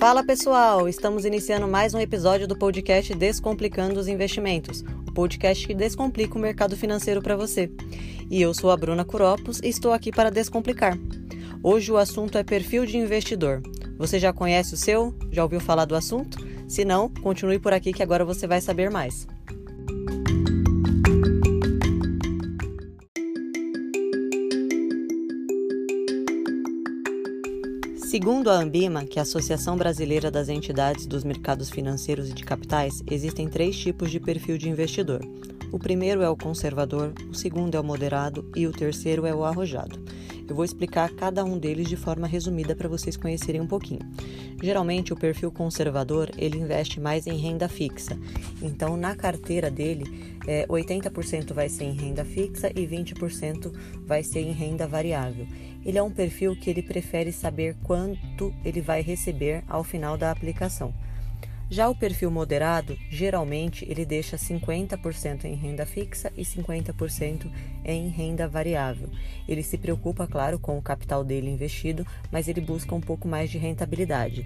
Fala pessoal, estamos iniciando mais um episódio do podcast Descomplicando os Investimentos, o podcast que descomplica o mercado financeiro para você. E eu sou a Bruna Curopos e estou aqui para descomplicar. Hoje o assunto é perfil de investidor. Você já conhece o seu? Já ouviu falar do assunto? Se não, continue por aqui que agora você vai saber mais. Segundo a Ambima, que é a Associação Brasileira das Entidades dos Mercados Financeiros e de Capitais, existem três tipos de perfil de investidor. O primeiro é o conservador, o segundo é o moderado e o terceiro é o arrojado. Eu vou explicar cada um deles de forma resumida para vocês conhecerem um pouquinho. Geralmente, o perfil conservador ele investe mais em renda fixa. Então, na carteira dele, é, 80% vai ser em renda fixa e 20% vai ser em renda variável. Ele é um perfil que ele prefere saber quanto ele vai receber ao final da aplicação. Já o perfil moderado, geralmente ele deixa 50% em renda fixa e 50% em renda variável. Ele se preocupa, claro, com o capital dele investido, mas ele busca um pouco mais de rentabilidade.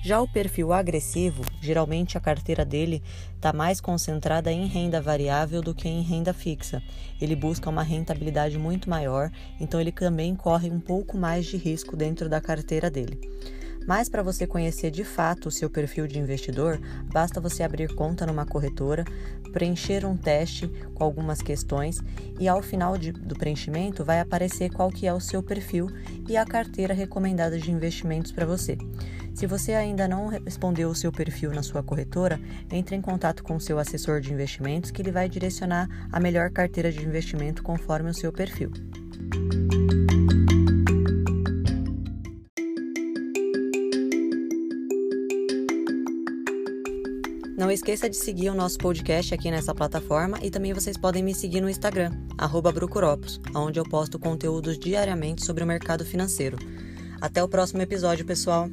Já o perfil agressivo, geralmente a carteira dele está mais concentrada em renda variável do que em renda fixa. Ele busca uma rentabilidade muito maior, então ele também corre um pouco mais de risco dentro da carteira dele. Mas para você conhecer de fato o seu perfil de investidor, basta você abrir conta numa corretora, preencher um teste com algumas questões e ao final de, do preenchimento vai aparecer qual que é o seu perfil e a carteira recomendada de investimentos para você. Se você ainda não respondeu o seu perfil na sua corretora, entre em contato com o seu assessor de investimentos que ele vai direcionar a melhor carteira de investimento conforme o seu perfil. Não esqueça de seguir o nosso podcast aqui nessa plataforma e também vocês podem me seguir no Instagram, Brucuropos, onde eu posto conteúdos diariamente sobre o mercado financeiro. Até o próximo episódio, pessoal!